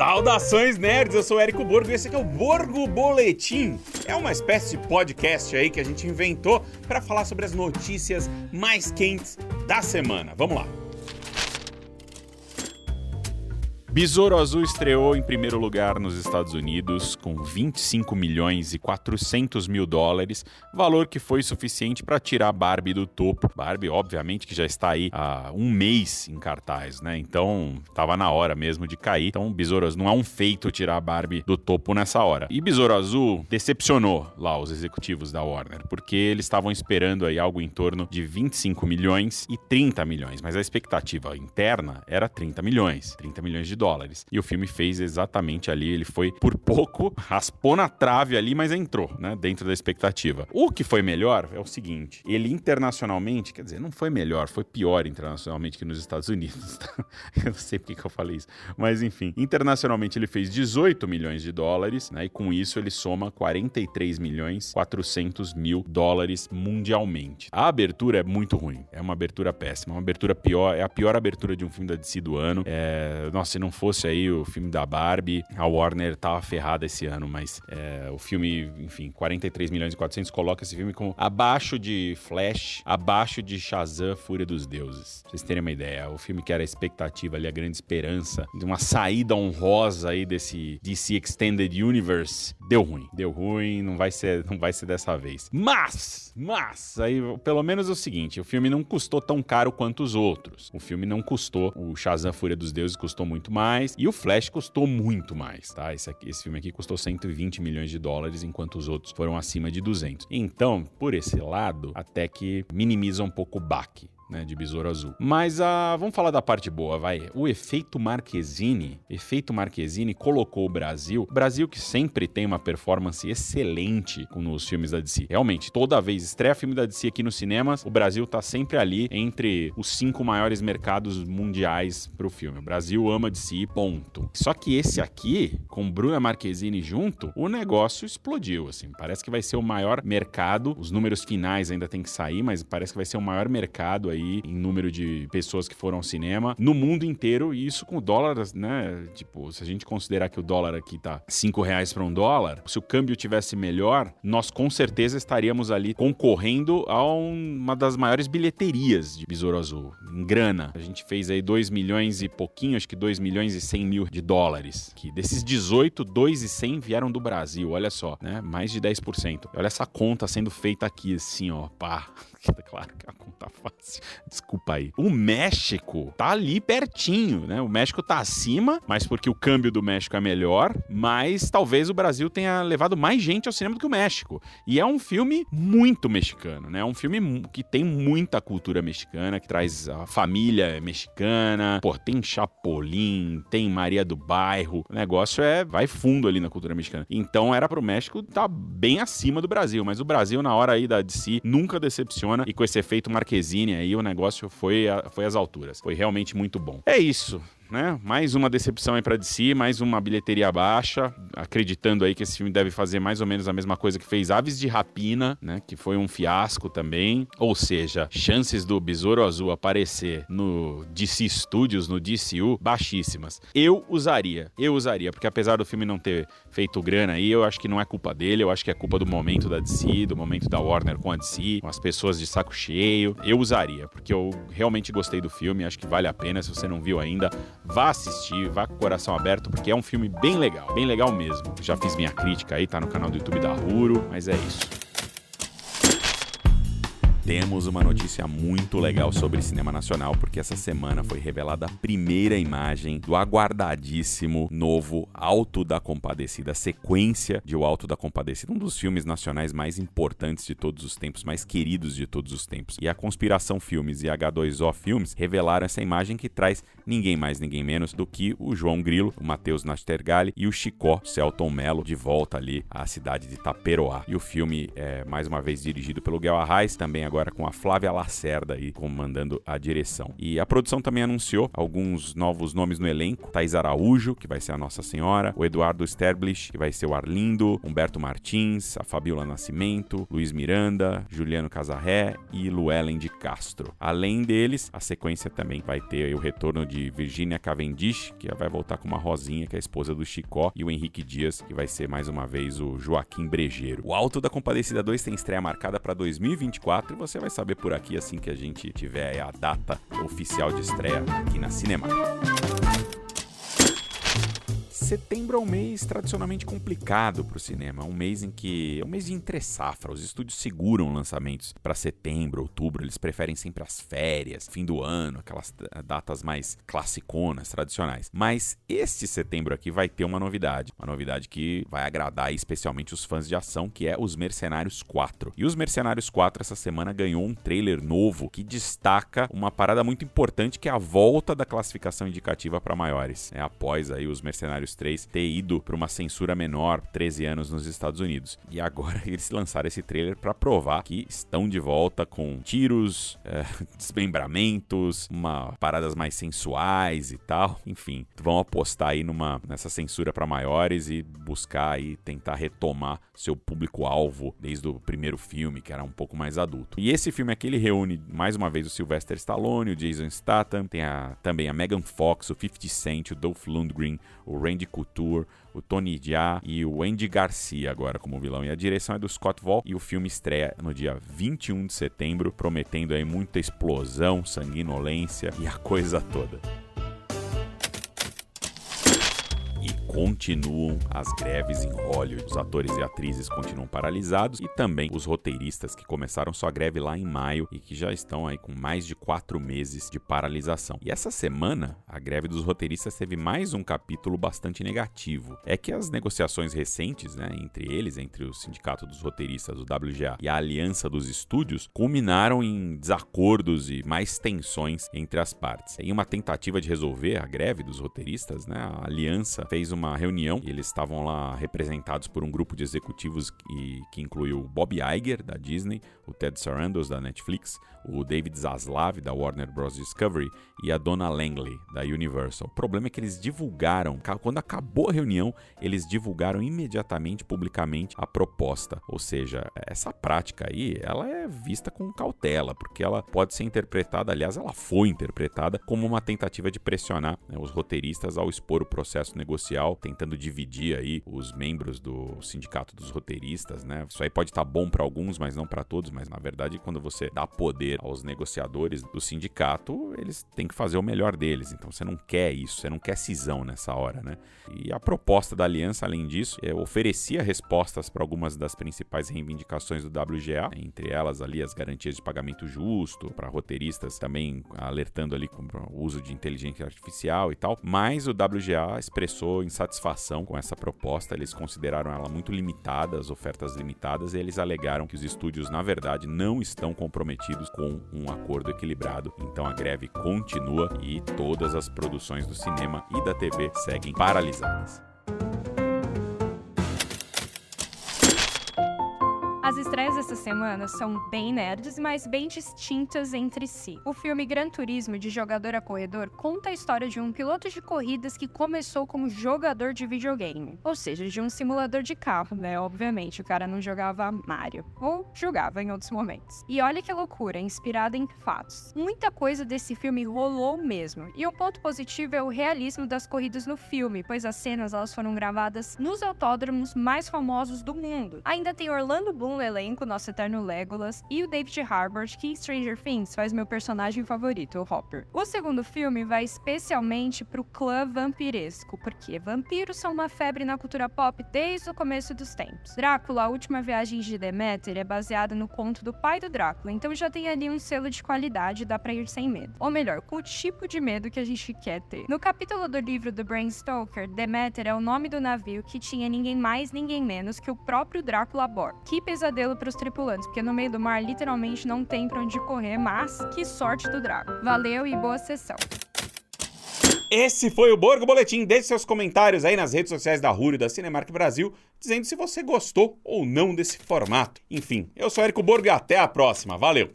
Saudações nerds, eu sou Érico Borgo e esse aqui é o Borgo Boletim. É uma espécie de podcast aí que a gente inventou para falar sobre as notícias mais quentes da semana. Vamos lá. Besouro Azul estreou em primeiro lugar nos Estados Unidos com 25 milhões e 400 mil dólares, valor que foi suficiente para tirar Barbie do topo. Barbie, obviamente, que já está aí há um mês em cartaz, né? Então, estava na hora mesmo de cair. Então, Besouro Azul não é um feito tirar Barbie do topo nessa hora. E Besouro Azul decepcionou lá os executivos da Warner, porque eles estavam esperando aí algo em torno de 25 milhões e 30 milhões, mas a expectativa interna era 30 milhões, 30 milhões de dólares. E o filme fez exatamente ali, ele foi por pouco, raspou na trave ali, mas entrou, né, dentro da expectativa. O que foi melhor é o seguinte, ele internacionalmente, quer dizer, não foi melhor, foi pior internacionalmente que nos Estados Unidos. Tá? eu não sei porque que eu falei isso, mas enfim, internacionalmente ele fez 18 milhões de dólares, né, e com isso ele soma 43 milhões 400 mil dólares mundialmente. A abertura é muito ruim, é uma abertura péssima, uma abertura pior, é a pior abertura de um filme da DC do ano. É, nossa, se não fosse aí o filme da Barbie, a Warner tava ferrada esse ano, mas é, o filme, enfim, 43 milhões e 400 coloca esse filme como abaixo de Flash, abaixo de Shazam, Fúria dos Deuses. Pra vocês terem uma ideia, o filme que era a expectativa ali, a grande esperança de uma saída honrosa aí desse DC Extended Universe, deu ruim. Deu ruim, não vai ser, não vai ser dessa vez. Mas, mas, aí pelo menos é o seguinte, o filme não custou tão caro quanto os outros. O filme não custou, o Shazam Fúria dos Deuses custou muito mais mais. E o Flash custou muito mais, tá? Esse, aqui, esse filme aqui custou 120 milhões de dólares, enquanto os outros foram acima de 200. Então, por esse lado, até que minimiza um pouco o baque né, de Besouro Azul. Mas a, vamos falar da parte boa, vai. O efeito Marquezine, efeito Marquezine colocou o Brasil, Brasil que sempre tem uma performance excelente nos filmes da DC. Realmente, toda vez estreia filme da DC aqui nos cinemas, o Brasil tá sempre ali entre os cinco maiores mercados mundiais pro filme. O Brasil ama DC, ponto. Só que esse aqui, com Bruna Marquezine junto, o negócio explodiu, assim. Parece que vai ser o maior mercado. Os números finais ainda tem que sair, mas parece que vai ser o maior mercado aí aí em número de pessoas que foram ao cinema no mundo inteiro, e isso com o dólar, né? Tipo, se a gente considerar que o dólar aqui tá 5 reais para um dólar, se o câmbio tivesse melhor, nós com certeza estaríamos ali concorrendo a uma das maiores bilheterias de Besouro Azul, em grana. A gente fez aí 2 milhões e pouquinho, acho que 2 milhões e 100 mil de dólares. Que desses 18, 2 e 100 vieram do Brasil, olha só, né? Mais de 10%. Olha essa conta sendo feita aqui, assim, ó, pá. Claro que é a conta fácil. Desculpa aí. O México tá ali pertinho, né? O México tá acima, mas porque o câmbio do México é melhor, mas talvez o Brasil tenha levado mais gente ao cinema do que o México. E é um filme muito mexicano, né? É um filme que tem muita cultura mexicana, que traz a família mexicana. Pô, tem Chapolin, tem Maria do Bairro. O negócio é vai fundo ali na cultura mexicana. Então era pro México tá bem acima do Brasil, mas o Brasil na hora aí da DC nunca decepciona funciona. E com esse efeito Marquezine aí, o negócio foi, a, foi às alturas. Foi realmente muito bom. É isso né? Mais uma decepção aí para DC, mais uma bilheteria baixa, acreditando aí que esse filme deve fazer mais ou menos a mesma coisa que fez Aves de Rapina, né? Que foi um fiasco também. Ou seja, chances do Besouro Azul aparecer no DC Studios, no DCU, baixíssimas. Eu usaria, eu usaria, porque apesar do filme não ter feito grana aí, eu acho que não é culpa dele, eu acho que é culpa do momento da DC, do momento da Warner com a DC, com as pessoas de saco cheio. Eu usaria, porque eu realmente gostei do filme, acho que vale a pena. Se você não viu ainda, vá assistir, vá com o coração aberto, porque é um filme bem legal, bem legal mesmo. Já fiz minha crítica aí, tá no canal do YouTube da Ruro, mas é isso temos uma notícia muito legal sobre cinema nacional, porque essa semana foi revelada a primeira imagem do aguardadíssimo novo Alto da Compadecida, sequência de O Alto da Compadecida, um dos filmes nacionais mais importantes de todos os tempos, mais queridos de todos os tempos. E a Conspiração Filmes e H2O Filmes revelaram essa imagem que traz ninguém mais, ninguém menos do que o João Grilo, o Matheus Nastergalli e o Chicó Celton Mello de volta ali à cidade de Taperoá. E o filme é mais uma vez dirigido pelo Guel Arraes, também agora agora com a Flávia Lacerda aí comandando a direção. E a produção também anunciou alguns novos nomes no elenco: Thais Araújo, que vai ser a Nossa Senhora, o Eduardo Sterblich, que vai ser o Arlindo, Humberto Martins, a Fabiola Nascimento, Luiz Miranda, Juliano Casarré e Luellen de Castro. Além deles, a sequência também vai ter o retorno de Virginia Cavendish, que vai voltar com uma Rosinha, que é a esposa do Chicó, e o Henrique Dias, que vai ser mais uma vez o Joaquim Brejeiro. O Alto da Compadecida 2 tem estreia marcada para 2024 e você vai saber por aqui assim que a gente tiver a data oficial de estreia aqui na Cinema setembro é um mês tradicionalmente complicado para o cinema, um mês em que é um mês de entre safra, os estúdios seguram lançamentos para setembro, outubro, eles preferem sempre as férias, fim do ano, aquelas datas mais classiconas, tradicionais. Mas este setembro aqui vai ter uma novidade, uma novidade que vai agradar especialmente os fãs de ação, que é Os Mercenários 4. E Os Mercenários 4 essa semana ganhou um trailer novo que destaca uma parada muito importante que é a volta da classificação indicativa para maiores. É após aí Os Mercenários 3 ter ido para uma censura menor, 13 anos nos Estados Unidos. E agora eles lançaram esse trailer para provar que estão de volta com tiros, é, desmembramentos, uma paradas mais sensuais e tal. Enfim, vão apostar aí numa nessa censura para maiores e buscar aí tentar retomar seu público-alvo desde o primeiro filme, que era um pouco mais adulto. E esse filme aqui ele reúne mais uma vez o Sylvester Stallone, o Jason Statham, tem a, também a Megan Fox, o 50 Cent, o Dolph Lundgren, o Randy Couture, o Tony Jaa e o Andy Garcia agora como vilão. E a direção é do Scott Wall e o filme estreia no dia 21 de setembro, prometendo aí muita explosão, sanguinolência e a coisa toda. Continuam as greves em Hollywood. Os atores e atrizes continuam paralisados e também os roteiristas que começaram sua greve lá em maio e que já estão aí com mais de quatro meses de paralisação. E essa semana, a greve dos roteiristas teve mais um capítulo bastante negativo. É que as negociações recentes, né, entre eles, entre o Sindicato dos Roteiristas, o WGA, e a Aliança dos Estúdios, culminaram em desacordos e mais tensões entre as partes. Em uma tentativa de resolver a greve dos roteiristas, né, a Aliança fez uma uma reunião e eles estavam lá representados por um grupo de executivos que, que incluiu Bob Iger, da Disney, o Ted Sarandos, da Netflix, o David Zaslav, da Warner Bros. Discovery e a Donna Langley, da Universal. O problema é que eles divulgaram, quando acabou a reunião, eles divulgaram imediatamente, publicamente, a proposta. Ou seja, essa prática aí, ela é vista com cautela, porque ela pode ser interpretada, aliás, ela foi interpretada como uma tentativa de pressionar né, os roteiristas ao expor o processo negocial tentando dividir aí os membros do sindicato dos roteiristas, né? Isso aí pode estar tá bom para alguns, mas não para todos, mas na verdade quando você dá poder aos negociadores do sindicato, eles têm que fazer o melhor deles. Então você não quer isso, você não quer cisão nessa hora, né? E a proposta da aliança, além disso, é, oferecia respostas para algumas das principais reivindicações do WGA, entre elas ali as garantias de pagamento justo para roteiristas, também alertando ali com o uso de inteligência artificial e tal. Mas o WGA expressou insatisfação com essa proposta, eles consideraram ela muito limitada, as ofertas limitadas, e eles alegaram que os estúdios, na verdade, não estão comprometidos com um acordo equilibrado. Então a greve continua e todas as produções do cinema e da TV seguem paralisadas. As estreias dessa semana são bem nerds, mas bem distintas entre si. O filme Gran Turismo de Jogador a Corredor conta a história de um piloto de corridas que começou como jogador de videogame, ou seja, de um simulador de carro, né? Obviamente, o cara não jogava Mario, ou jogava em outros momentos. E olha que loucura, inspirada em fatos. Muita coisa desse filme rolou mesmo, e o ponto positivo é o realismo das corridas no filme, pois as cenas elas foram gravadas nos autódromos mais famosos do mundo. Ainda tem Orlando Bloom elenco, nosso eterno Legolas, e o David Harbour, que em Stranger Things faz meu personagem favorito, o Hopper. O segundo filme vai especialmente pro clã vampiresco, porque vampiros são uma febre na cultura pop desde o começo dos tempos. Drácula, a última viagem de Deméter, é baseada no conto do pai do Drácula, então já tem ali um selo de qualidade, dá pra ir sem medo. Ou melhor, com o tipo de medo que a gente quer ter. No capítulo do livro do Bram Stoker, Deméter é o nome do navio que tinha ninguém mais, ninguém menos que o próprio Drácula a bordo. Que pesadelo pesadelo para os tripulantes, porque no meio do mar literalmente não tem para onde correr, mas que sorte do Drago. Valeu e boa sessão. Esse foi o Borgo Boletim. Deixe seus comentários aí nas redes sociais da Rúrio da Cinemark Brasil, dizendo se você gostou ou não desse formato. Enfim, eu sou Érico Borgo e até a próxima. Valeu!